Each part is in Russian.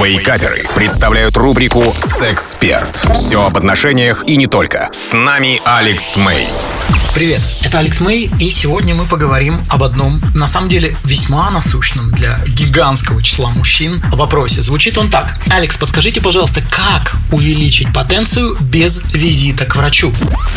Вейкаперы представляют рубрику «Сексперт». Все об отношениях и не только. С нами Алекс Мэй. Привет, это Алекс Мэй, и сегодня мы поговорим об одном, на самом деле, весьма насущном для гигантского числа мужчин вопросе. Звучит он так. Алекс, подскажите, пожалуйста, как увеличить потенцию без визита к врачу?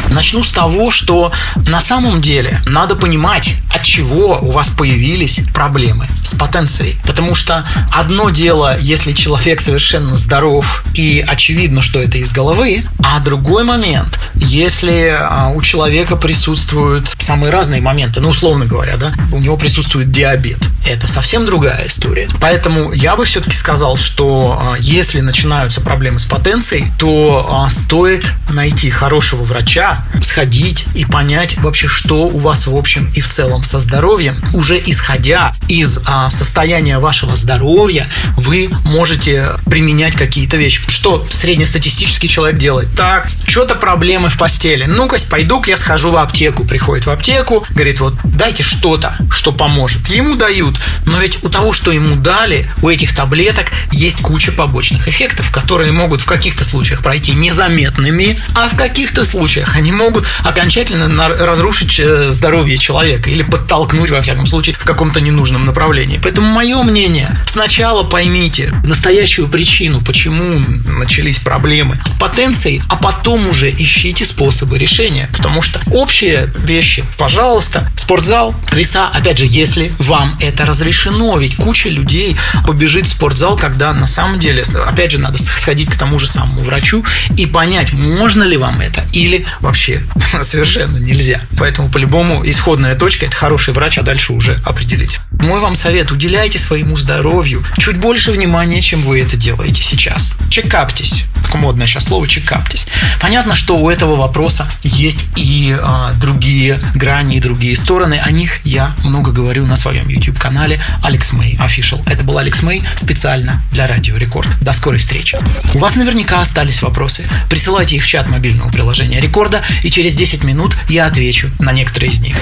Начну с того, что на самом деле надо понимать, от чего у вас появились проблемы с потенцией. Потому что одно дело, если человек совершенно здоров и очевидно, что это из головы, а другой момент, если а, у человека присутствуют самые разные моменты, ну, условно говоря, да, у него присутствует диабет. Это совсем другая история. Поэтому я бы все-таки сказал, что а, если начинаются проблемы с потенцией, то а, стоит найти хорошего врача, сходить и понять вообще, что у вас в общем и в целом со здоровьем. Уже исходя из а, состояния вашего здоровья, вы можете применять какие-то вещи. Что среднестатистический человек делает? Так, что-то проблемы в постели. Ну-ка, пойду-ка я схожу в аптеку. Приходит в аптеку, говорит, вот дайте что-то, что поможет. Ему дают. Но ведь у того, что ему дали, у этих таблеток есть куча побочных эффектов, которые могут в каких-то случаях пройти незаметными, а в каких-то случаях они могут окончательно разрушить э, здоровье человека или подтолкнуть, во всяком случае, в каком-то ненужном направлении. Поэтому мое мнение, сначала поймите настоящую причину, почему начались проблемы с потенцией, а потом уже ищите способы решения. Потому что общие вещи, пожалуйста, спортзал, веса, опять же, если вам это разрешено, ведь куча людей побежит в спортзал, когда на самом деле, опять же, надо сходить к тому же самому врачу и понять, можно ли вам это или вообще совершенно нельзя. Поэтому по-любому исходная точка – это хороший врач, а дальше уже определить. Мой вам совет – уделяйте своему здоровью чуть больше внимания, чем вы это делаете сейчас. Чекаптесь. Такое модное сейчас слово «чекаптесь». Понятно, что у этого вопроса есть и а, другие грани, и другие стороны. О них я много говорю на своем YouTube-канале Алекс Мэй Official. Это был Алекс Мэй специально для Радио Рекорд. До скорой встречи. У вас наверняка остались вопросы. Присылайте их в чат мобильного приложения Рекорда, и через 10 минут я отвечу на некоторые из них.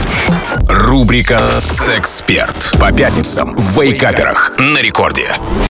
Рубрика «Сексперт» по пятницам в Вейкаперах на Рекорде.